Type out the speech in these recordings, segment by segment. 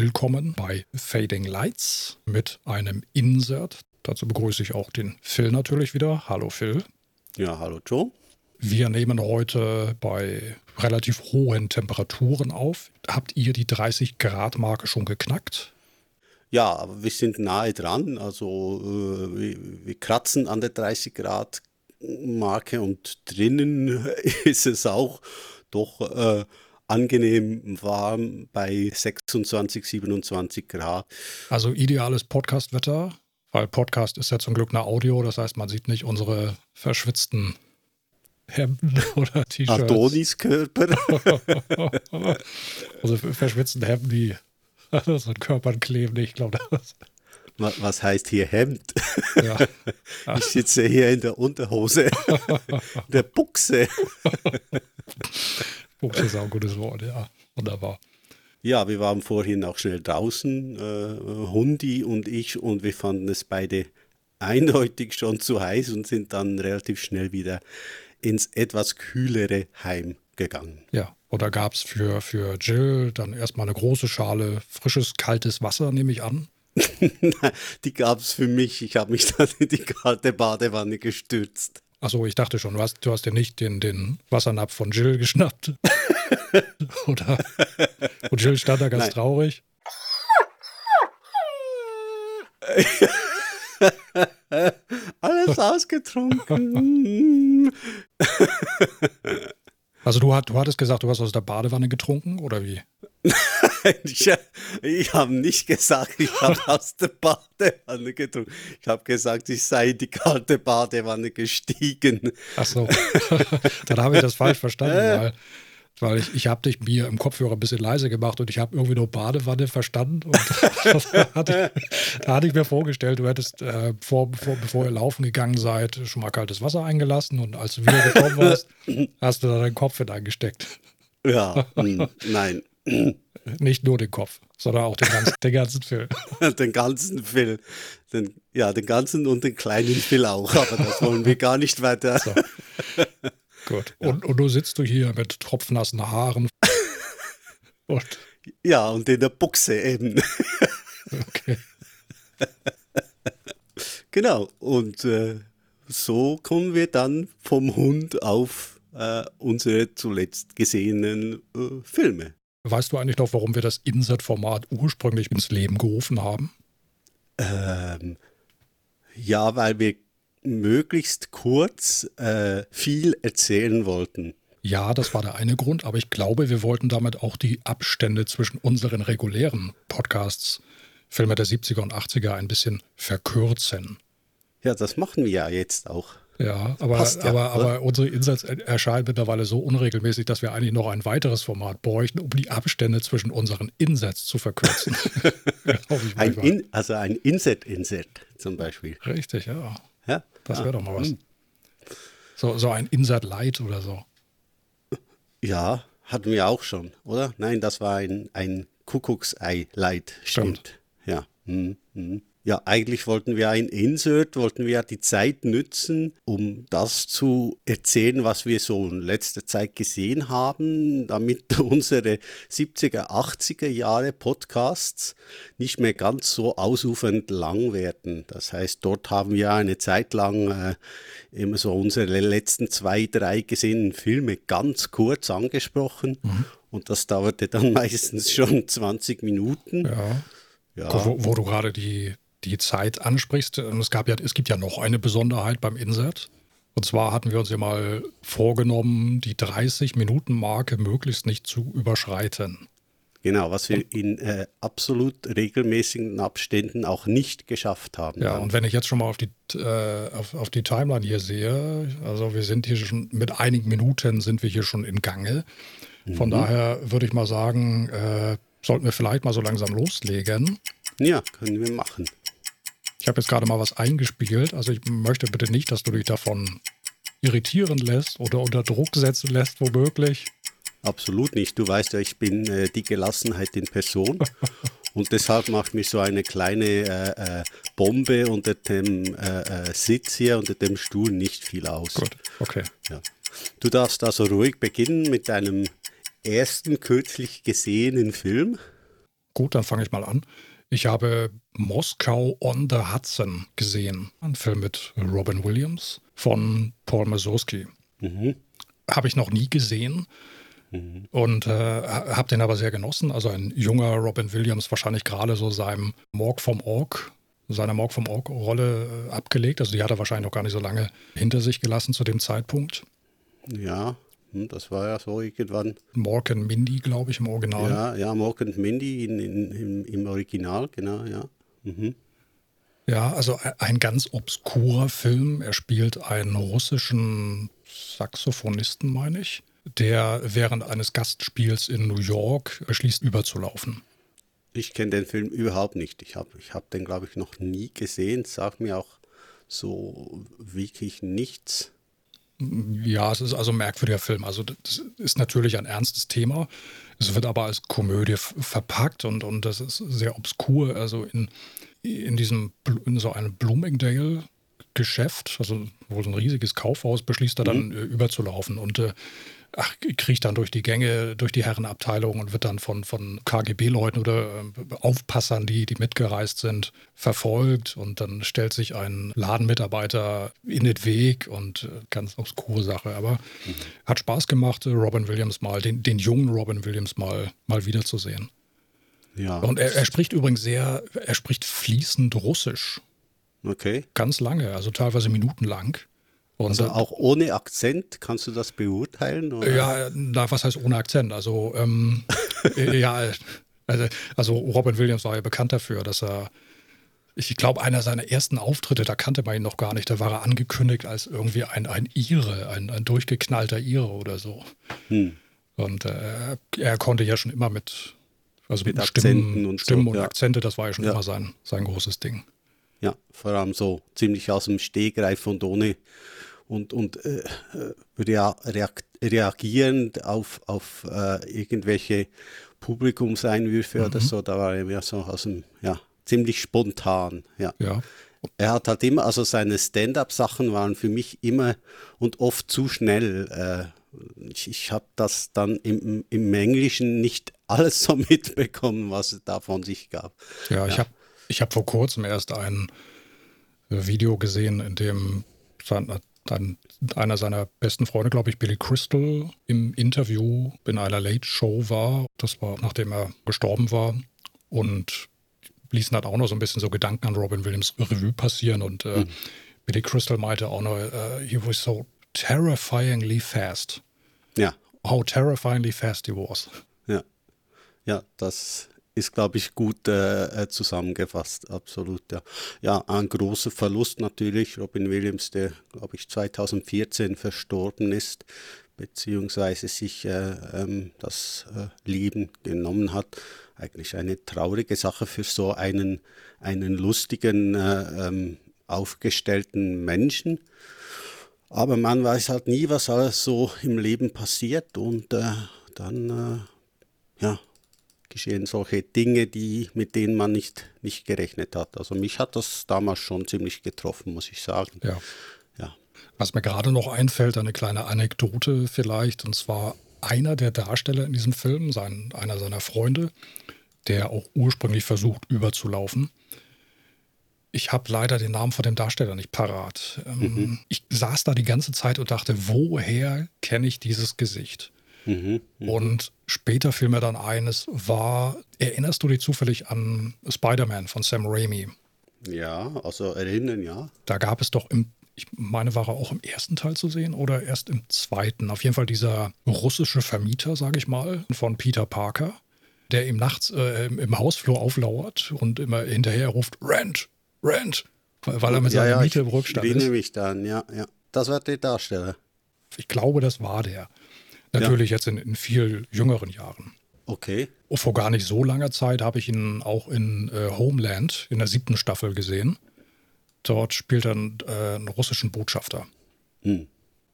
willkommen bei Fading Lights mit einem Insert. Dazu begrüße ich auch den Phil natürlich wieder. Hallo Phil. Ja, hallo Joe. Wir nehmen heute bei relativ hohen Temperaturen auf. Habt ihr die 30 Grad Marke schon geknackt? Ja, aber wir sind nahe dran. Also äh, wir, wir kratzen an der 30 Grad Marke und drinnen ist es auch doch äh, angenehm warm bei 26, 27 Grad. Also ideales Podcast-Wetter, weil Podcast ist ja zum Glück eine Audio, das heißt, man sieht nicht unsere verschwitzten Hemden oder T-Shirts. Adoniskörper. also verschwitzten Hemden, die an Körpern kleben. Ich glaube, das was heißt hier Hemd? Ja. Ich sitze hier in der Unterhose, der Buchse. Buchse ist auch ein gutes Wort, ja. Wunderbar. Ja, wir waren vorhin auch schnell draußen, äh, Hundi und ich, und wir fanden es beide eindeutig schon zu heiß und sind dann relativ schnell wieder ins etwas kühlere Heim gegangen. Ja, oder gab es für, für Jill dann erstmal eine große Schale frisches, kaltes Wasser, nehme ich an? die gab es für mich. Ich habe mich dann in die kalte Badewanne gestürzt. Achso, ich dachte schon, du hast, du hast dir nicht den, den Wassernapf von Jill geschnappt. Oder? Und Jill stand da ganz Nein. traurig. Alles ausgetrunken. also du, du hattest gesagt, du hast aus der Badewanne getrunken, oder wie? ich, ich habe nicht gesagt, ich habe aus der Badewanne getrunken. Ich habe gesagt, ich sei in die kalte Badewanne gestiegen. Ach so, dann habe ich das falsch verstanden, weil, weil ich, ich habe dich mir im Kopfhörer ein bisschen leise gemacht und ich habe irgendwie nur Badewanne verstanden. Und da, hatte ich, da hatte ich mir vorgestellt, du hättest, äh, vor, vor, bevor ihr laufen gegangen seid, schon mal kaltes Wasser eingelassen und als du wieder gekommen warst, hast du da deinen Kopf hineingesteckt. Ja, hm, nein. Nicht nur den Kopf, sondern auch den ganzen, den ganzen Phil. den ganzen Phil. Den, ja, den ganzen und den kleinen Phil auch, aber das wollen wir gar nicht weiter. So. Gut. Ja. Und, und du sitzt du hier mit tropfnassen Haaren. und ja, und in der Buchse eben. okay. genau. Und äh, so kommen wir dann vom Hund auf äh, unsere zuletzt gesehenen äh, Filme. Weißt du eigentlich noch, warum wir das Insert-Format ursprünglich ins Leben gerufen haben? Ähm, ja, weil wir möglichst kurz äh, viel erzählen wollten. Ja, das war der eine Grund, aber ich glaube, wir wollten damit auch die Abstände zwischen unseren regulären Podcasts, Filme der 70er und 80er, ein bisschen verkürzen. Ja, das machen wir ja jetzt auch. Ja, aber, Passt, ja, aber, aber unsere Insights erscheinen mittlerweile so unregelmäßig, dass wir eigentlich noch ein weiteres Format bräuchten, um die Abstände zwischen unseren Insets zu verkürzen. ein In, also ein Inset-Inset zum Beispiel. Richtig, ja. ja? Das wäre doch mal was. Hm. So, so ein Insert Light oder so. Ja, hatten wir auch schon, oder? Nein, das war ein, ein Kuckucksei Light. Stimmt. Stimmt. Ja. Hm, hm. Ja, eigentlich wollten wir ein Insert, wollten wir die Zeit nützen, um das zu erzählen, was wir so in letzter Zeit gesehen haben, damit unsere 70er, 80er Jahre Podcasts nicht mehr ganz so ausufernd lang werden. Das heißt, dort haben wir eine Zeit lang äh, immer so unsere letzten zwei, drei gesehenen Filme ganz kurz angesprochen mhm. und das dauerte dann meistens schon 20 Minuten. Ja. Ja. Wo, wo, du gerade die die Zeit ansprichst, ähm, es, gab ja, es gibt ja noch eine Besonderheit beim Insert. Und zwar hatten wir uns ja mal vorgenommen, die 30-Minuten-Marke möglichst nicht zu überschreiten. Genau, was wir in äh, absolut regelmäßigen Abständen auch nicht geschafft haben. Ja, dann. und wenn ich jetzt schon mal auf die, äh, auf, auf die Timeline hier sehe, also wir sind hier schon mit einigen Minuten sind wir hier schon in Gange. Von mhm. daher würde ich mal sagen, äh, sollten wir vielleicht mal so langsam loslegen. Ja, können wir machen. Ich habe jetzt gerade mal was eingespielt. Also ich möchte bitte nicht, dass du dich davon irritieren lässt oder unter Druck setzen lässt, womöglich. Absolut nicht. Du weißt ja, ich bin äh, die Gelassenheit in Person. Und deshalb macht mich so eine kleine äh, äh, Bombe unter dem äh, äh, Sitz hier, unter dem Stuhl nicht viel aus. Gut, okay. Ja. Du darfst also ruhig beginnen mit deinem ersten kürzlich gesehenen Film. Gut, dann fange ich mal an. Ich habe Moskau on the Hudson gesehen. Ein Film mit Robin Williams von Paul Mazursky. Mhm. Habe ich noch nie gesehen. Mhm. Und äh, habe den aber sehr genossen. Also ein junger Robin Williams, wahrscheinlich gerade so seinem Morg vom Org, seiner Morg vom Org-Rolle äh, abgelegt. Also die hat er wahrscheinlich noch gar nicht so lange hinter sich gelassen zu dem Zeitpunkt. Ja, das war ja so irgendwann. Mork and Mindy, glaube ich, im Original. Ja, ja, Mork and Mindy in, in, im, im Original, genau, ja. Mhm. Ja, also ein ganz obskurer Film. Er spielt einen russischen Saxophonisten, meine ich, der während eines Gastspiels in New York beschließt, überzulaufen. Ich kenne den Film überhaupt nicht. Ich habe ich hab den, glaube ich, noch nie gesehen. Sag mir auch so wirklich nichts. Ja, es ist also ein merkwürdiger Film. Also das ist natürlich ein ernstes Thema. Es wird aber als Komödie verpackt und, und das ist sehr obskur. Also in, in diesem in so einem Bloomingdale Geschäft, also wohl so ein riesiges Kaufhaus, beschließt er dann mhm. Äh, überzulaufen und äh, ach, kriecht dann durch die Gänge, durch die Herrenabteilung und wird dann von, von KGB-Leuten oder äh, Aufpassern, die, die mitgereist sind, verfolgt. Und dann stellt sich ein Ladenmitarbeiter in den Weg und äh, ganz obskure Sache. Aber mhm. hat Spaß gemacht, Robin Williams mal, den, den jungen Robin Williams mal, mal wiederzusehen. Ja. Und er, er spricht übrigens sehr, er spricht fließend Russisch. Okay. Ganz lange, also teilweise minutenlang. Und also auch ohne Akzent, kannst du das beurteilen? Oder? Ja, na, was heißt ohne Akzent? Also, ähm, ja, also, also Robin Williams war ja bekannt dafür, dass er, ich glaube, einer seiner ersten Auftritte, da kannte man ihn noch gar nicht, da war er angekündigt als irgendwie ein, ein Ire, ein, ein durchgeknallter Ire oder so. Hm. Und äh, er konnte ja schon immer mit, also mit, mit Stimmen, und, Stimmen so, und ja. Akzente, das war ja schon ja. immer sein, sein großes Ding. Ja, vor allem so ziemlich aus dem Stegreif und ohne und, und äh, reak reagierend auf, auf äh, irgendwelche Publikumseinwürfe mhm. oder so, da war er mehr so aus dem, ja, ziemlich spontan, ja. ja. Er hat halt immer, also seine Stand-up-Sachen waren für mich immer und oft zu schnell. Äh, ich, ich habe das dann im, im Englischen nicht alles so mitbekommen, was es da von sich gab. Ja, ja. ich habe ich hab vor kurzem erst ein Video gesehen, in dem dann einer seiner besten Freunde, glaube ich, Billy Crystal, im Interview in einer Late Show war. Das war, nachdem er gestorben war. Und ließen halt auch noch so ein bisschen so Gedanken an Robin Williams Revue passieren. Und äh, mhm. Billy Crystal meinte auch noch, uh, he was so terrifyingly fast. Ja. How terrifyingly fast he was. Ja. Ja, das ist, glaube ich, gut äh, äh, zusammengefasst, absolut. Ja. ja, ein großer Verlust natürlich. Robin Williams, der, glaube ich, 2014 verstorben ist, beziehungsweise sich äh, ähm, das äh, Leben genommen hat. Eigentlich eine traurige Sache für so einen, einen lustigen, äh, ähm, aufgestellten Menschen. Aber man weiß halt nie, was alles so im Leben passiert und äh, dann, ja, geschehen solche Dinge, die, mit denen man nicht, nicht gerechnet hat. Also mich hat das damals schon ziemlich getroffen, muss ich sagen. Ja. ja. Was mir gerade noch einfällt, eine kleine Anekdote vielleicht, und zwar einer der Darsteller in diesem Film, sein, einer seiner Freunde, der auch ursprünglich versucht, überzulaufen. Ich habe leider den Namen von dem Darsteller nicht parat. Ähm, mhm. Ich saß da die ganze Zeit und dachte, woher kenne ich dieses Gesicht? Mhm, mh. Und später fiel mir dann ein, es war, erinnerst du dich zufällig an Spider-Man von Sam Raimi? Ja, also erinnern, ja. Da gab es doch im, ich meine, war er auch im ersten Teil zu sehen oder erst im zweiten? Auf jeden Fall dieser russische Vermieter, sage ich mal, von Peter Parker, der ihm nachts äh, im Hausflur auflauert und immer hinterher ruft, Rent, Rent, weil er mit ja, seiner ja, Miete im Rückstand ist. Ich erinnere mich dann, ja, ja. Das war der Darsteller. Ich glaube, das war der. Natürlich ja. jetzt in, in viel jüngeren Jahren. Okay. Oh, vor gar nicht so langer Zeit habe ich ihn auch in äh, Homeland in der siebten Staffel gesehen. Dort spielt er einen, äh, einen russischen Botschafter. Hm.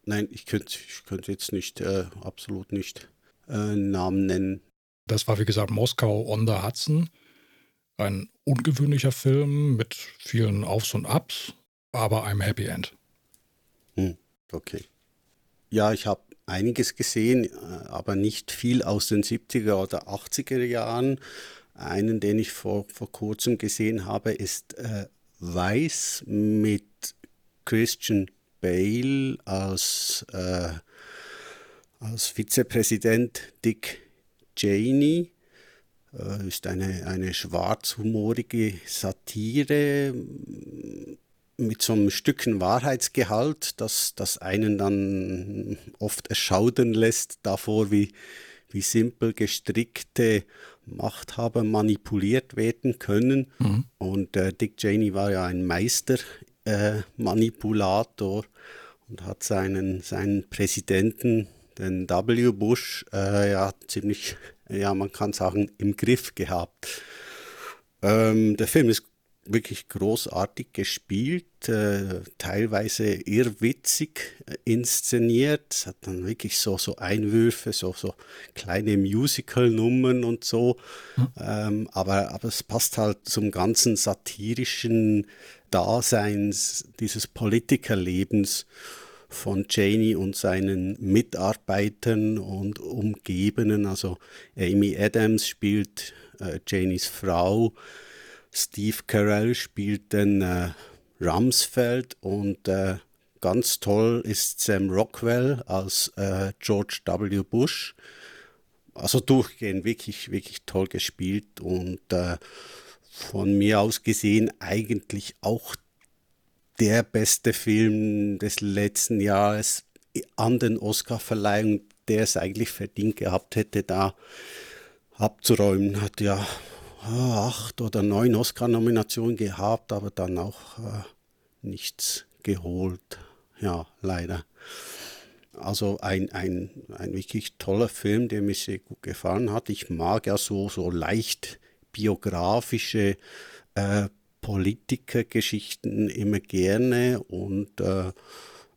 Nein, ich könnte ich könnt jetzt nicht, äh, absolut nicht äh, Namen nennen. Das war, wie gesagt, Moskau on the Hudson. Ein ungewöhnlicher Film mit vielen Aufs und Abs, aber einem Happy End. Hm. Okay. Ja, ich habe einiges gesehen, äh, aber nicht viel aus den 70er oder 80er Jahren. einen, den ich vor, vor kurzem gesehen habe, ist äh, Weiß mit Christian Bale als, äh, als Vizepräsident Dick Cheney. Äh, ist eine, eine schwarzhumorige Satire mit so einem Stückchen Wahrheitsgehalt, das, das einen dann oft erschaudern lässt davor, wie, wie simpel gestrickte Machthaber manipuliert werden können. Mhm. Und äh, Dick Cheney war ja ein Meistermanipulator äh, und hat seinen, seinen Präsidenten, den W. Bush, äh, ja ziemlich, ja man kann sagen, im Griff gehabt. Ähm, der Film ist wirklich großartig gespielt, äh, teilweise irrwitzig äh, inszeniert. Es hat dann wirklich so, so Einwürfe, so, so kleine Musical-Nummern und so. Mhm. Ähm, aber, aber es passt halt zum ganzen satirischen Daseins dieses Politikerlebens von Cheney und seinen Mitarbeitern und Umgebenen. Also Amy Adams spielt äh, Cheneys Frau. Steve Carell spielt den äh, Rumsfeld und äh, ganz toll ist Sam Rockwell als äh, George W. Bush. Also durchgehend wirklich, wirklich toll gespielt und äh, von mir aus gesehen eigentlich auch der beste Film des letzten Jahres an den Oscarverleihungen, der es eigentlich verdient gehabt hätte, da abzuräumen. Hat ja acht oder neun Oscar-Nominationen gehabt, aber dann auch äh, nichts geholt. Ja, leider. Also ein, ein, ein wirklich toller Film, der mir sehr gut gefallen hat. Ich mag ja so, so leicht biografische äh, Politikergeschichten immer gerne und äh,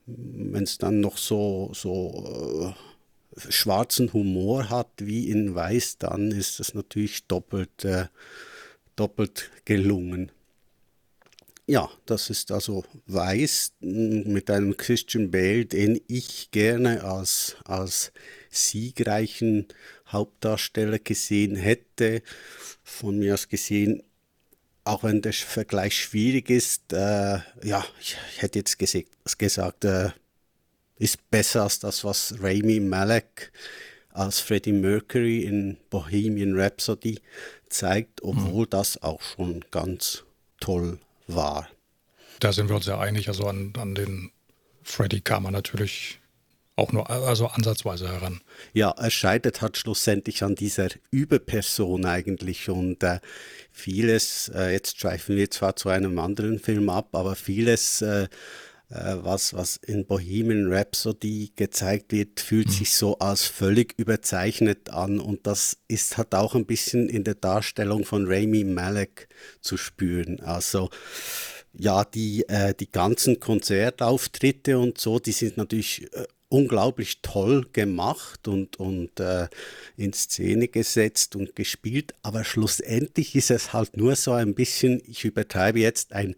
wenn es dann noch so, so äh, schwarzen Humor hat wie in Weiß, dann ist das natürlich doppelt, äh, doppelt gelungen. Ja, das ist also Weiß mit einem Christian Bale, den ich gerne als, als siegreichen Hauptdarsteller gesehen hätte. Von mir aus gesehen, auch wenn der Vergleich schwierig ist, äh, ja, ich, hätte jetzt gesagt, äh, ist besser als das, was Rami Malek als Freddie Mercury in Bohemian Rhapsody zeigt, obwohl mhm. das auch schon ganz toll war. Da sind wir uns ja einig. Also an, an den Freddie kam man natürlich auch nur also ansatzweise heran. Ja, er scheitert hat schlussendlich an dieser Überperson eigentlich und äh, vieles, äh, jetzt schweifen wir zwar zu einem anderen Film ab, aber vieles äh, was, was in Bohemian Rhapsody gezeigt wird, fühlt mhm. sich so als völlig überzeichnet an und das ist hat auch ein bisschen in der Darstellung von Rami Malek zu spüren. Also ja, die, äh, die ganzen Konzertauftritte und so, die sind natürlich äh, unglaublich toll gemacht und, und äh, in Szene gesetzt und gespielt, aber schlussendlich ist es halt nur so ein bisschen, ich übertreibe jetzt, ein,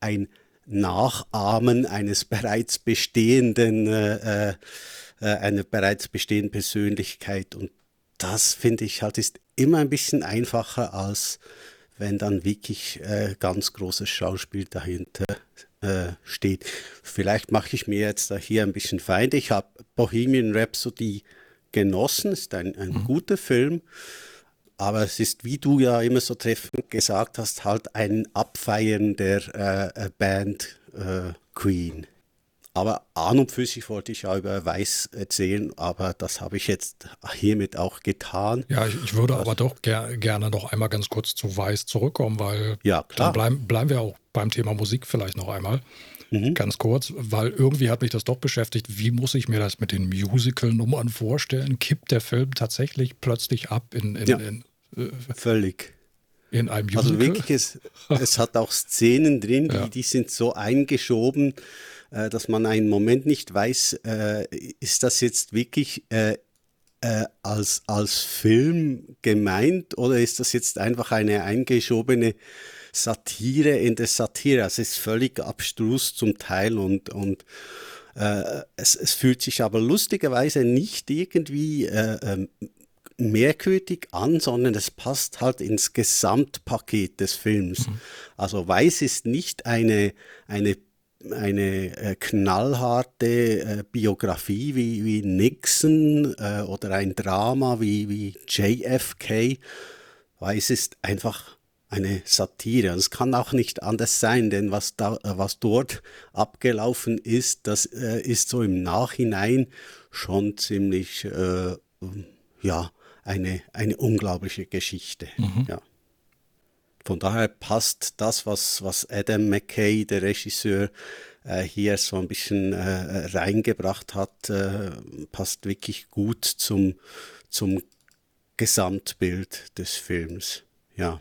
ein Nachahmen eines bereits bestehenden, äh, äh, äh, einer bereits bestehenden Persönlichkeit. Und das finde ich halt ist immer ein bisschen einfacher, als wenn dann wirklich äh, ganz großes Schauspiel dahinter äh, steht. Vielleicht mache ich mir jetzt hier ein bisschen Feinde. Ich habe Bohemian Rhapsody genossen, ist ein, ein mhm. guter Film. Aber es ist, wie du ja immer so treffend gesagt hast, halt ein Abfeiern der äh, äh, Band äh, Queen. Aber an und für sich wollte ich ja über Weiß erzählen, aber das habe ich jetzt hiermit auch getan. Ja, ich, ich würde aber doch ger gerne noch einmal ganz kurz zu Weiß zurückkommen, weil ja, klar. dann bleiben, bleiben wir auch beim Thema Musik vielleicht noch einmal. Mhm. Ganz kurz, weil irgendwie hat mich das doch beschäftigt. Wie muss ich mir das mit den Musical-Nummern vorstellen? Kippt der Film tatsächlich plötzlich ab in, in, ja. in Völlig. In einem Musical? Also wirklich, es, es hat auch Szenen drin, die, ja. die sind so eingeschoben, äh, dass man einen Moment nicht weiß, äh, ist das jetzt wirklich äh, äh, als, als Film gemeint oder ist das jetzt einfach eine eingeschobene Satire in der Satire? Also es ist völlig abstrus zum Teil und, und äh, es, es fühlt sich aber lustigerweise nicht irgendwie äh, ähm, merkwürdig an, sondern es passt halt ins Gesamtpaket des Films. Mhm. Also Weiß ist nicht eine, eine, eine äh, knallharte äh, Biografie wie, wie Nixon äh, oder ein Drama wie, wie JFK. Weiß ist einfach eine Satire. Und es kann auch nicht anders sein, denn was, da, was dort abgelaufen ist, das äh, ist so im Nachhinein schon ziemlich, äh, ja, eine, eine unglaubliche Geschichte. Mhm. Ja. Von daher passt das, was, was Adam McKay, der Regisseur, äh, hier so ein bisschen äh, reingebracht hat, äh, passt wirklich gut zum, zum Gesamtbild des Films. Ja.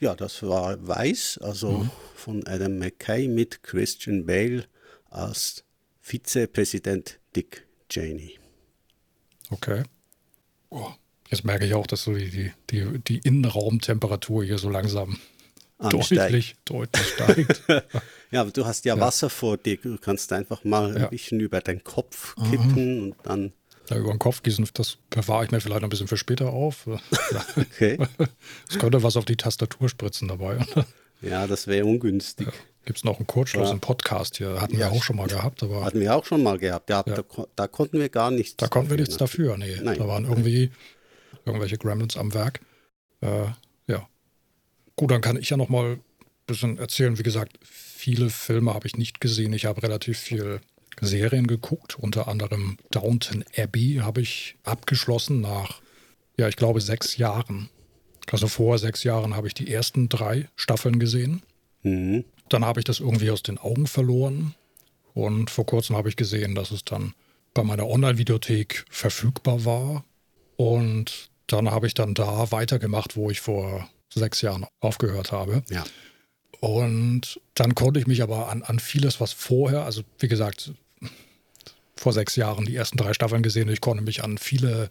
Ja, das war Weiß, also mhm. von Adam McKay mit Christian Bale als Vizepräsident Dick Cheney. Okay. Oh, jetzt merke ich auch, dass so die, die, die, Innenraumtemperatur hier so langsam deutlich, deutlich steigt. ja, aber du hast ja, ja, Wasser vor dir. Du kannst einfach mal ja. ein bisschen über deinen Kopf kippen mhm. und dann. Ja, über den Kopf gießen, das bewahre ich mir vielleicht ein bisschen für später auf. okay. Es könnte was auf die Tastatur spritzen dabei. ja, das wäre ungünstig. Ja. Gibt es noch einen Kurzschluss im Podcast hier? Hatten wir auch schon mal gehabt. Aber hatten wir auch schon mal gehabt. Ja, da, da, konnten wir gar nichts. Da konnten wir nichts dafür. Nee, Nein. da waren irgendwie irgendwelche Gremlins am Werk. Äh, ja. Gut, dann kann ich ja noch mal ein bisschen erzählen. Wie gesagt, viele Filme habe ich nicht gesehen. Ich habe relativ viel Serien geguckt, unter anderem Downton Abbey habe ich abgeschlossen nach, ja, ich glaube, sechs Jahren. Also vor sechs Jahren habe ich die ersten drei Staffeln gesehen. Mhm. Dann habe ich das irgendwie aus den Augen verloren. Und vor kurzem habe ich gesehen, dass es dann bei meiner Online-Videothek verfügbar war. Und dann habe ich dann da weitergemacht, wo ich vor sechs Jahren aufgehört habe. Ja. Und dann konnte ich mich aber an, an vieles, was vorher, also wie gesagt, vor sechs Jahren die ersten drei Staffeln gesehen. Ich konnte mich an viele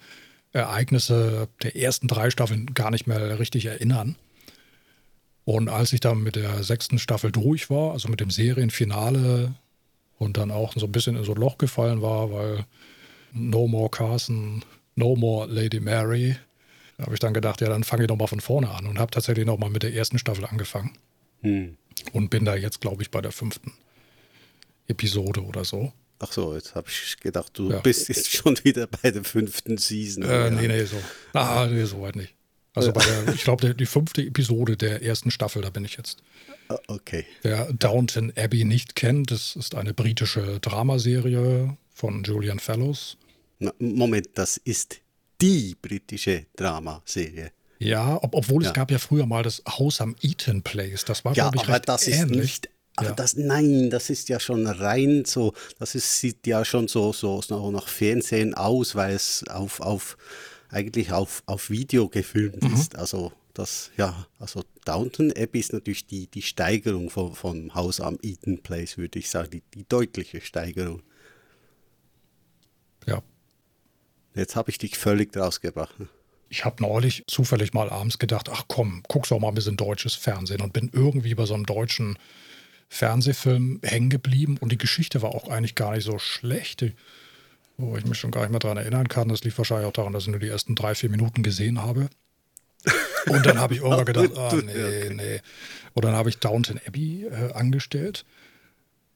Ereignisse der ersten drei Staffeln gar nicht mehr richtig erinnern. Und als ich dann mit der sechsten Staffel durch war, also mit dem Serienfinale und dann auch so ein bisschen in so ein Loch gefallen war, weil No More Carson, No More Lady Mary, habe ich dann gedacht, ja, dann fange ich doch mal von vorne an und habe tatsächlich noch mal mit der ersten Staffel angefangen. Hm. Und bin da jetzt, glaube ich, bei der fünften Episode oder so. Ach so, jetzt habe ich gedacht, du ja. bist jetzt schon wieder bei der fünften Season. Äh, ja. Nee, nee, so. Ah, nee, so weit nicht. Also bei der, ich glaube, die fünfte Episode der ersten Staffel, da bin ich jetzt. Ah, okay. Wer Downton Abbey nicht kennt, das ist eine britische Dramaserie von Julian Fellows. Na, Moment, das ist die britische Dramaserie. Ja, ob, obwohl ja. es gab ja früher mal das Haus am Eaton Place. Das war, ja, glaube ich, aber das ähnlich. ist nicht aber ja. das, nein, das ist ja schon rein so, das ist, sieht ja schon so, so, so nach Fernsehen aus, weil es auf, auf, eigentlich auf, auf Video gefilmt mhm. ist. Also das, ja, also Downton Abbey ist natürlich die, die Steigerung von, vom Haus am Eaton Place, würde ich sagen, die, die deutliche Steigerung. Ja. Jetzt habe ich dich völlig rausgebracht. Ne? Ich habe neulich zufällig mal abends gedacht, ach komm, guckst doch mal ein bisschen deutsches Fernsehen und bin irgendwie bei so einem deutschen Fernsehfilm hängen geblieben und die Geschichte war auch eigentlich gar nicht so schlecht, wo ich mich schon gar nicht mehr daran erinnern kann. Das liegt wahrscheinlich auch daran, dass ich nur die ersten drei, vier Minuten gesehen habe. Und dann habe ich irgendwann gedacht, ah, nee, nee. Und dann habe ich Downton Abbey äh, angestellt.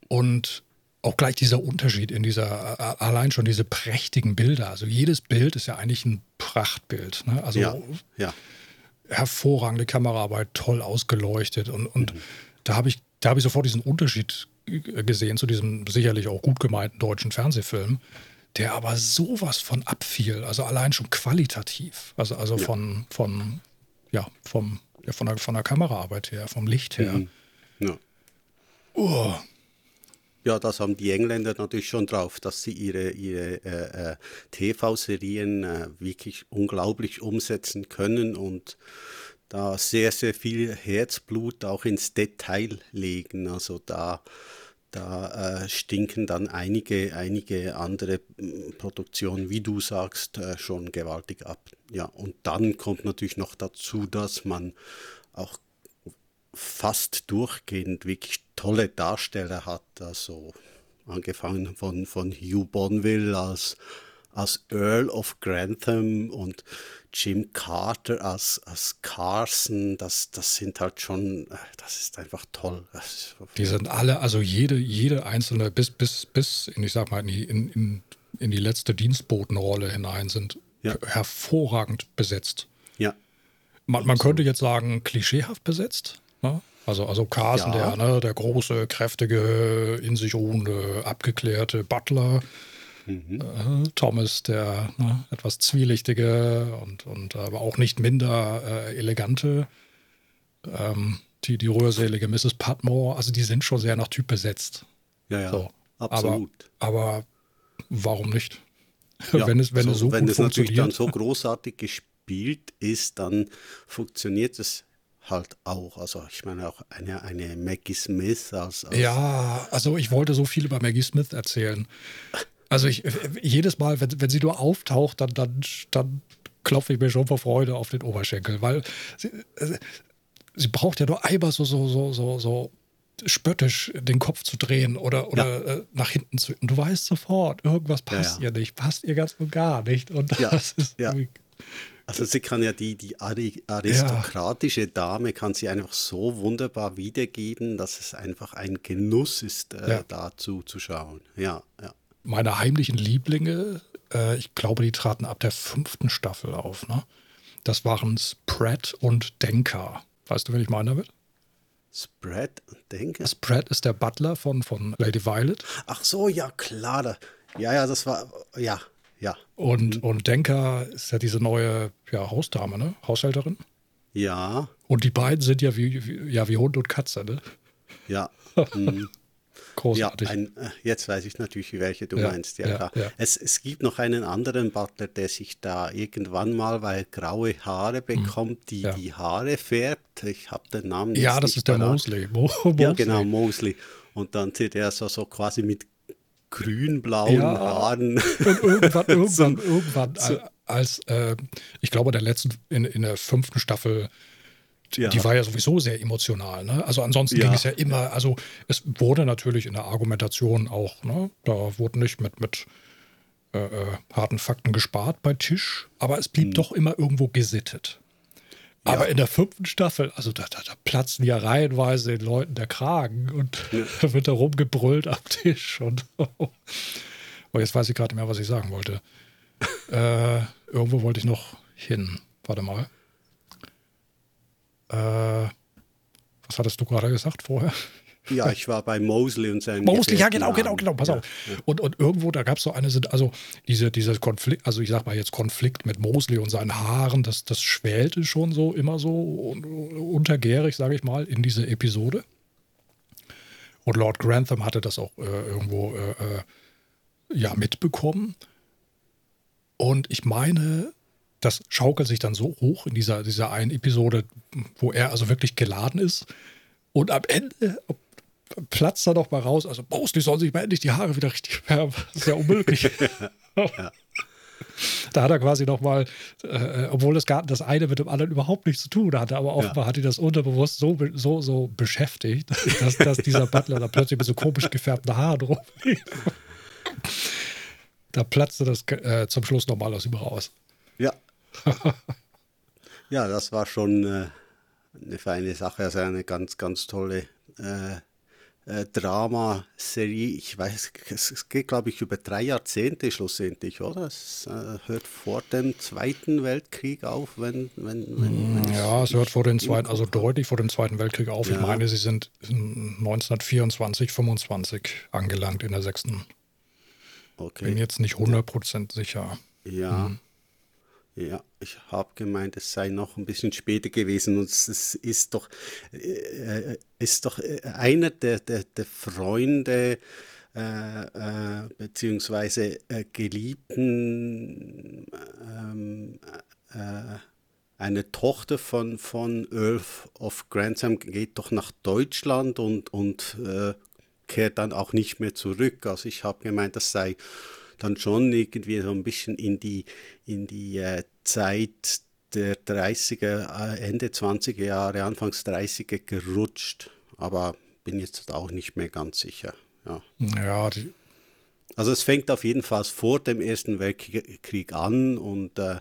Und auch gleich dieser Unterschied in dieser, äh, allein schon diese prächtigen Bilder. Also jedes Bild ist ja eigentlich ein Prachtbild. Ne? Also ja, ja. hervorragende Kameraarbeit, toll ausgeleuchtet. Und, und mhm. da habe ich da habe ich sofort diesen Unterschied gesehen zu diesem sicherlich auch gut gemeinten deutschen Fernsehfilm, der aber sowas von abfiel, also allein schon qualitativ, also, also ja. von, von, ja, vom, ja, von, der, von der Kameraarbeit her, vom Licht her. Mhm. Ja. Oh. Ja, das haben die Engländer natürlich schon drauf, dass sie ihre, ihre äh, äh, TV-Serien äh, wirklich unglaublich umsetzen können und da sehr, sehr viel Herzblut auch ins Detail legen. Also da, da äh, stinken dann einige, einige andere hm, Produktionen, wie du sagst, äh, schon gewaltig ab. Ja, und dann kommt natürlich noch dazu, dass man auch fast durchgehend wirklich tolle Darsteller hat. Also angefangen von, von Hugh Bonville als als Earl of Grantham und Jim Carter als, als Carson, das, das sind halt schon, äh, das ist einfach toll. Ist die sind alle, also jede, jede einzelne, bis, bis, bis in, ich sag mal, in die, in, in, in die letzte Dienstbotenrolle hinein sind ja. hervorragend besetzt. Ja. Man, man könnte jetzt sagen, klischeehaft besetzt. Ne? Also, also Carson, ja. der, ne, der große, kräftige, in sich ruhende, abgeklärte Butler. Mhm. Äh, Thomas, der ne, etwas zwielichtige und, und aber auch nicht minder äh, elegante. Ähm, die, die rührselige Mrs. Patmore, also die sind schon sehr nach Typ besetzt. Ja, ja. So. Absolut. Aber, aber warum nicht? Ja, wenn es, wenn so, es, so wenn es natürlich dann so großartig gespielt ist, dann funktioniert es halt auch. Also ich meine auch eine, eine Maggie Smith als, als Ja, also ich wollte so viel über Maggie Smith erzählen. Also ich jedes Mal, wenn, wenn sie nur auftaucht, dann, dann, dann klopfe ich mir schon vor Freude auf den Oberschenkel, weil sie, äh, sie braucht ja nur einmal so, so, so, so, so spöttisch den Kopf zu drehen oder, oder ja. äh, nach hinten zu. Und du weißt sofort, irgendwas passt ja, ja. ihr nicht, passt ihr ganz und gar nicht. Und das ist ja. Also sie kann ja die, die aristokratische. Dame kann sie einfach so wunderbar wiedergeben, dass es einfach ein Genuss ist, äh, da zuzuschauen. Ja, ja. Meine heimlichen Lieblinge, äh, ich glaube, die traten ab der fünften Staffel auf. Ne? Das waren Spratt und Denker. Weißt du, wen ich meine damit? Spratt und Denker? Spratt ist der Butler von, von Lady Violet. Ach so, ja, klar. Ja, ja, das war, ja, ja. Und, mhm. und Denker ist ja diese neue ja, Hausdame, ne? Haushälterin. Ja. Und die beiden sind ja wie, wie ja, wie Hund und Katze, ne? Ja. Mhm. Großartig. Ja, ein, äh, jetzt weiß ich natürlich, welche du ja, meinst. Ja, ja, ja, Es, es gibt noch einen anderen Butler, der sich da irgendwann mal, weil graue Haare mhm. bekommt, die die Haare färbt. Ich habe den Namen nicht. Ja, das ist der Mosley. Mo Mosley. Ja, genau, Mosley. Und dann sieht er so, so quasi mit grün-blauen ja, Haaren. Und irgendwann, irgendwann, so, irgendwann als, äh, ich glaube, der letzten, in, in der fünften Staffel, ja. die war ja sowieso sehr emotional. Ne? Also ansonsten ja. ging es ja immer, also es wurde natürlich in der Argumentation auch, ne? da wurde nicht mit, mit äh, äh harten Fakten gespart bei Tisch, aber es blieb mhm. doch immer irgendwo gesittet. Aber in der fünften Staffel, also da, da, da, platzen ja reihenweise den Leuten der Kragen und ja. wird da rumgebrüllt am Tisch. Und oh, jetzt weiß ich gerade nicht mehr, was ich sagen wollte. äh, irgendwo wollte ich noch hin. Warte mal. Äh, was hattest du gerade gesagt vorher? Ja, ich war bei Mosley und seinen Mosley, ja, genau, genau, genau, pass ja, auf. Ja. Und, und irgendwo, da gab es so eine, also diese, dieser Konflikt, also ich sag mal jetzt Konflikt mit Mosley und seinen Haaren, das, das schwellte schon so immer so untergärig, sage ich mal, in diese Episode. Und Lord Grantham hatte das auch äh, irgendwo äh, äh, ja mitbekommen. Und ich meine, das schaukelt sich dann so hoch in dieser, dieser einen Episode, wo er also wirklich geladen ist. Und am Ende, platzt da doch mal raus. Also, Mosley soll sich mal endlich die Haare wieder richtig färben. Das ist ja unmöglich. ja. Da hat er quasi nochmal, äh, obwohl das, gar, das eine mit dem anderen überhaupt nichts zu tun hatte, aber offenbar ja. hat ihn das unterbewusst so, so, so beschäftigt, dass, dass dieser Butler da plötzlich mit so komisch gefärbten Haaren rumlief. Da platzte das äh, zum Schluss nochmal aus ihm raus. Ja. ja, das war schon äh, eine feine Sache, also eine ganz, ganz tolle äh, äh, Drama-Serie. Ich weiß, es, geht, glaube ich, über drei Jahrzehnte schlussendlich, oder? Es äh, hört vor dem Zweiten Weltkrieg auf, wenn. wenn, wenn, wenn ja, es hört vor dem Zweiten, also deutlich vor dem Zweiten Weltkrieg auf. Ja. Ich meine, sie sind 1924, 25 angelangt in der sechsten. Okay. Bin jetzt nicht 100% sicher. Ja. Hm. Ja, ich habe gemeint, es sei noch ein bisschen später gewesen und es ist doch, äh, ist doch äh, einer der, der, der Freunde äh, äh, beziehungsweise äh, Geliebten, ähm, äh, eine Tochter von, von Earl of Grantham geht doch nach Deutschland und, und kehrt dann auch nicht mehr zurück. Also ich habe gemeint, das sei dann schon irgendwie so ein bisschen in die, in die äh, Zeit der 30er, äh, Ende 20er Jahre, Anfangs 30er gerutscht. Aber bin jetzt auch nicht mehr ganz sicher. Ja, ja Also es fängt auf jeden Fall vor dem Ersten Weltkrieg an und äh,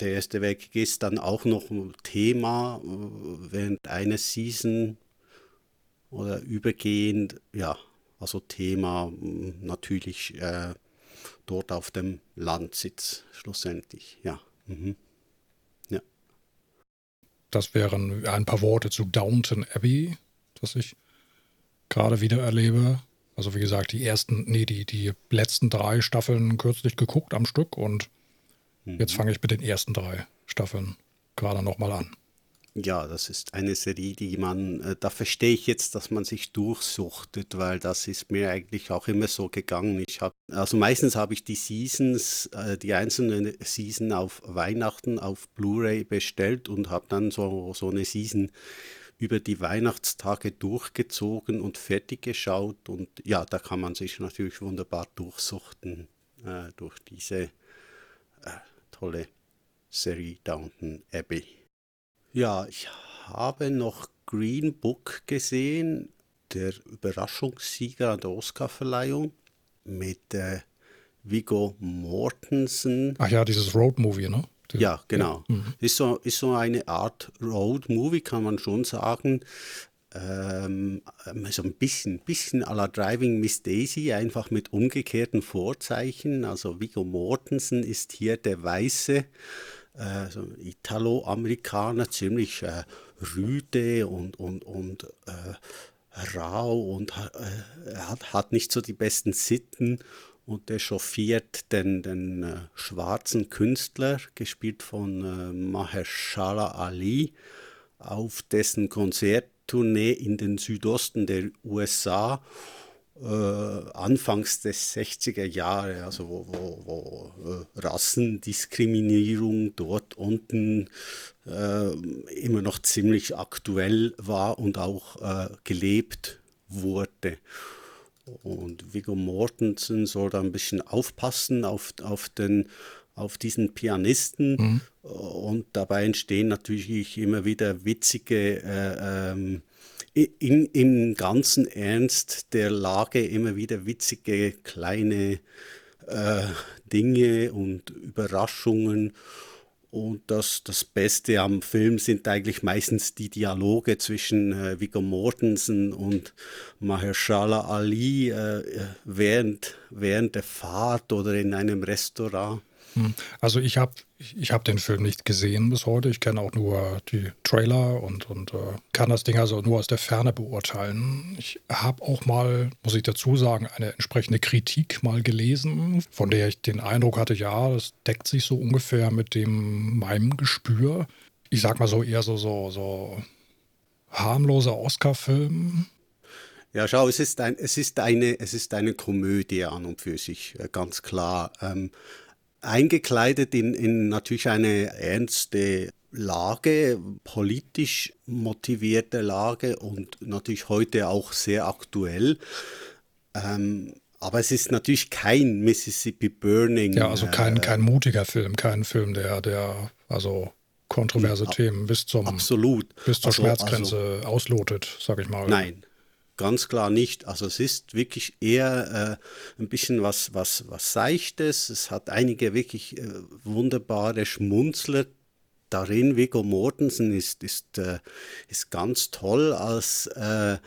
der Erste Weltkrieg ist dann auch noch ein Thema äh, während einer Season oder übergehend, ja, also Thema natürlich äh, dort auf dem Landsitz schlussendlich, ja. Mhm. ja. Das wären ein paar Worte zu Downton Abbey, das ich gerade wieder erlebe. Also wie gesagt, die ersten, nee, die, die letzten drei Staffeln kürzlich geguckt am Stück und mhm. jetzt fange ich mit den ersten drei Staffeln gerade nochmal an. Ja, das ist eine Serie, die man, äh, da verstehe ich jetzt, dass man sich durchsuchtet, weil das ist mir eigentlich auch immer so gegangen. Ich habe, also meistens habe ich die Seasons, äh, die einzelnen Season auf Weihnachten auf Blu-ray bestellt und habe dann so, so eine Season über die Weihnachtstage durchgezogen und fertig geschaut. Und ja, da kann man sich natürlich wunderbar durchsuchten äh, durch diese äh, tolle Serie Downton Abbey. Ja, ich habe noch Green Book gesehen, der Überraschungssieger an der Oscarverleihung mit äh, Viggo Mortensen. Ach ja, dieses Road-Movie, ne? Ja, genau. Ja. Mhm. Ist, so, ist so eine Art Road-Movie, kann man schon sagen. Ähm, so ein bisschen, bisschen à la Driving Miss Daisy, einfach mit umgekehrten Vorzeichen. Also Viggo Mortensen ist hier der Weiße, äh, so Italo-Amerikaner, ziemlich äh, rüde und, und, und äh, rau und äh, hat, hat nicht so die besten Sitten und der chauffiert den, den äh, schwarzen Künstler, gespielt von äh, Mahershala Ali, auf dessen Konzerttournee in den Südosten der USA äh, anfangs des 60er Jahre, also wo, wo, wo äh, Rassendiskriminierung dort unten äh, immer noch ziemlich aktuell war und auch äh, gelebt wurde. Und Viggo Mortensen soll da ein bisschen aufpassen auf, auf, den, auf diesen Pianisten. Mhm. Und dabei entstehen natürlich immer wieder witzige, äh, ähm, in, im ganzen Ernst der Lage immer wieder witzige kleine äh, Dinge und Überraschungen. Und das, das Beste am Film sind eigentlich meistens die Dialoge zwischen äh, Viggo Mortensen und Mahershala Ali äh, während, während der Fahrt oder in einem Restaurant. Hm. Also ich habe ich hab den Film nicht gesehen bis heute. Ich kenne auch nur die Trailer und, und äh, kann das Ding also nur aus der Ferne beurteilen. Ich habe auch mal, muss ich dazu sagen, eine entsprechende Kritik mal gelesen, von der ich den Eindruck hatte, ja, das deckt sich so ungefähr mit dem meinem Gespür. Ich sag mal so eher so, so, so harmloser Oscar-Film. Ja, schau, es ist, ein, es, ist eine, es ist eine Komödie an und für sich, äh, ganz klar. Ähm, eingekleidet in, in natürlich eine ernste Lage, politisch motivierte Lage und natürlich heute auch sehr aktuell. Ähm, aber es ist natürlich kein Mississippi Burning. Ja, also kein, äh, kein mutiger Film, kein Film, der, der also kontroverse ja, Themen bis zum absolut. bis zur also, Schmerzgrenze also, auslotet, sag ich mal. Nein, Ganz klar nicht. Also es ist wirklich eher äh, ein bisschen was, was, was Seichtes. Es hat einige wirklich äh, wunderbare Schmunzler darin. Viggo Mortensen ist, ist, äh, ist ganz toll als, äh,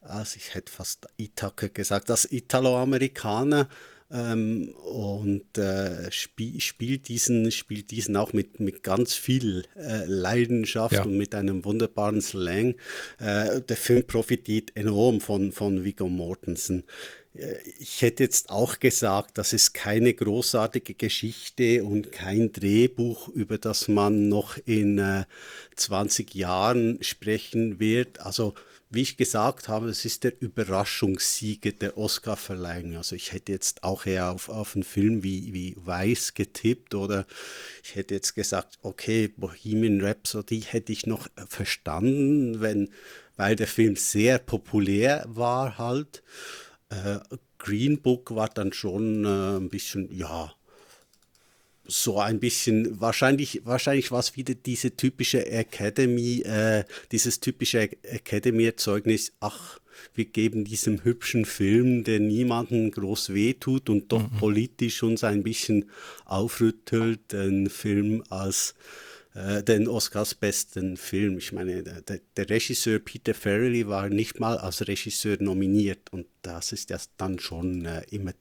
als ich hätte fast Ithake gesagt, als Italo-Amerikaner ähm, und äh, spiel, spielt, diesen, spielt diesen auch mit, mit ganz viel äh, Leidenschaft ja. und mit einem wunderbaren Slang. Äh, der Film profitiert enorm von, von Viggo Mortensen. Äh, ich hätte jetzt auch gesagt, das ist keine großartige Geschichte und kein Drehbuch, über das man noch in äh, 20 Jahren sprechen wird. Also wie ich gesagt habe, es ist der Überraschungssieger der Oscarverleihung. Also ich hätte jetzt auch eher auf, auf einen Film wie, wie Weiß getippt oder ich hätte jetzt gesagt, okay, Bohemian Rhapsody hätte ich noch verstanden, wenn, weil der Film sehr populär war halt. Äh, Green Book war dann schon äh, ein bisschen, ja, so ein bisschen, wahrscheinlich, wahrscheinlich war es wieder diese typische Academy, äh, dieses typische Academy-Erzeugnis, ach, wir geben diesem hübschen Film, der niemanden groß wehtut und doch mhm. politisch uns ein bisschen aufrüttelt, den Film als äh, den Oscars besten Film. Ich meine, der, der, Regisseur Peter Farrelly war nicht mal als Regisseur nominiert und das ist ja dann schon äh, immer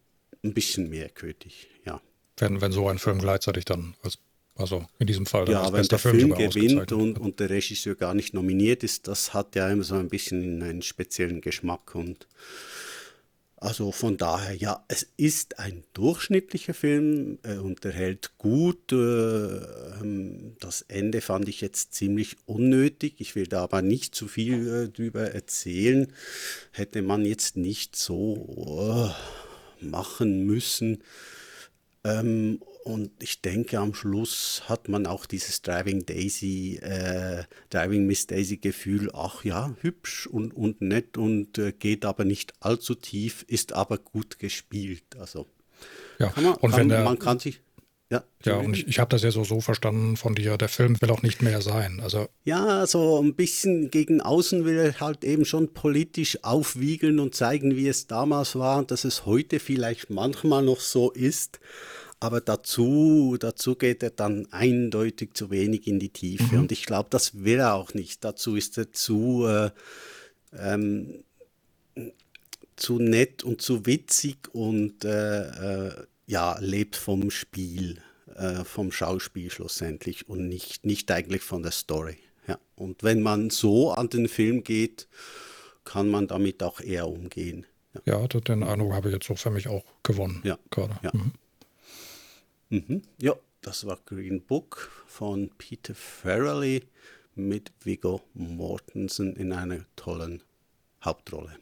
ein bisschen merkwürdig, ja. Wenn, wenn so ein Film gleichzeitig dann als also in diesem Fall. Ja, wenn der Film, Film gewinnt und, und, der Regisseur gar nicht nominiert ist, das hat ja immer so ein bisschen einen speziellen Geschmack. Und also von daher, ja, es ist ein durchschnittlicher Film, er unterhält gut. Äh, ähm, das Ende fand ich jetzt ziemlich unnötig. Ich will da aber nicht zu viel äh, drüber erzählen. Hätte man jetzt nicht so äh, machen müssen. Ähm, und ich denke, am Schluss hat man auch dieses Driving Daisy, äh, Driving Miss Daisy Gefühl, ach ja, hübsch und, und nett und äh, geht aber nicht allzu tief, ist aber gut gespielt. Also ja, kann man, und kann, wenn der, man kann sich. Ja, ja und ich, ich habe das ja so, so verstanden von dir, der Film will auch nicht mehr sein. Also ja, so ein bisschen gegen außen will er halt eben schon politisch aufwiegeln und zeigen, wie es damals war und dass es heute vielleicht manchmal noch so ist. Aber dazu, dazu geht er dann eindeutig zu wenig in die Tiefe. Mhm. Und ich glaube, das will er auch nicht. Dazu ist er zu, äh, ähm, zu nett und zu witzig und äh, äh, ja, lebt vom Spiel, äh, vom Schauspiel schlussendlich und nicht, nicht eigentlich von der Story. Ja. Und wenn man so an den Film geht, kann man damit auch eher umgehen. Ja, ja den Eindruck habe ich jetzt so für mich auch gewonnen. Ja, gerade. Ja. Mhm. Mhm. Ja, das war Green Book von Peter Farrelly mit Viggo Mortensen in einer tollen Hauptrolle.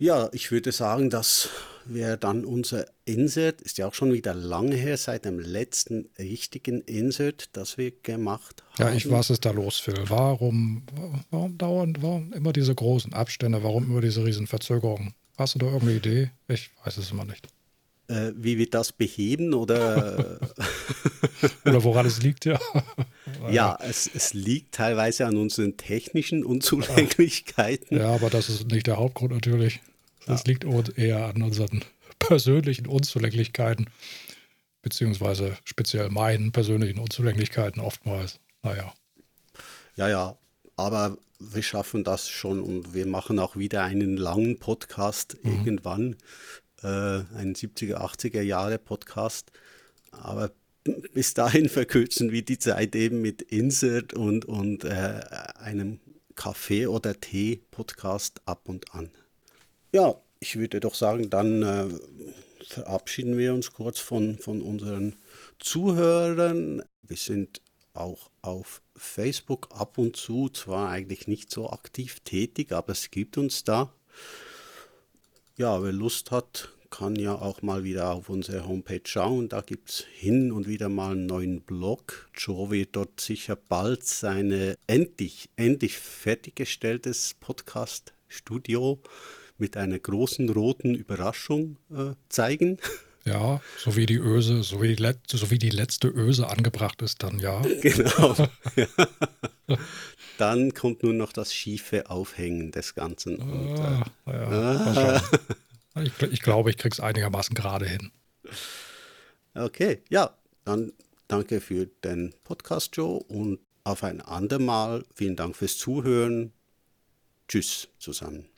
Ja, ich würde sagen, das wäre dann unser Insert. Ist ja auch schon wieder lange her, seit dem letzten richtigen Insert, das wir gemacht haben. Ja, ich, was ist da los, Phil? Warum, warum dauern, warum immer diese großen Abstände? Warum immer diese riesen Verzögerungen? Hast du da irgendeine Idee? Ich weiß es immer nicht äh, wie wir das beheben oder. oder woran es liegt, ja. ja, es, es liegt teilweise an unseren technischen Unzulänglichkeiten. Ja, aber das ist nicht der Hauptgrund natürlich. Das liegt eher an unseren persönlichen Unzulänglichkeiten, beziehungsweise speziell meinen persönlichen Unzulänglichkeiten oftmals. Naja. Ja, ja, aber wir schaffen das schon und wir machen auch wieder einen langen Podcast mhm. irgendwann äh, ein 70er, 80er Jahre Podcast. Aber bis dahin verkürzen wir die Zeit eben mit Insert und, und äh, einem Kaffee- oder Tee-Podcast ab und an. Ja, ich würde doch sagen, dann äh, verabschieden wir uns kurz von, von unseren Zuhörern. Wir sind auch auf Facebook ab und zu, zwar eigentlich nicht so aktiv tätig, aber es gibt uns da ja, wer Lust hat, kann ja auch mal wieder auf unsere Homepage schauen. Da gibt es hin und wieder mal einen neuen Blog. Joe wird dort sicher bald seine endlich, endlich fertiggestelltes Podcast-Studio mit einer großen roten Überraschung äh, zeigen. Ja, so wie die Öse, so wie, die, so wie die letzte Öse angebracht ist, dann ja. Genau. Dann kommt nur noch das schiefe Aufhängen des Ganzen. Und, ah, äh, ja, ah. ich, ich, glaube, ich kriege es einigermaßen gerade hin. Okay, ja, dann danke für den Podcast, Joe, und auf ein andermal. Vielen Dank fürs Zuhören. Tschüss zusammen.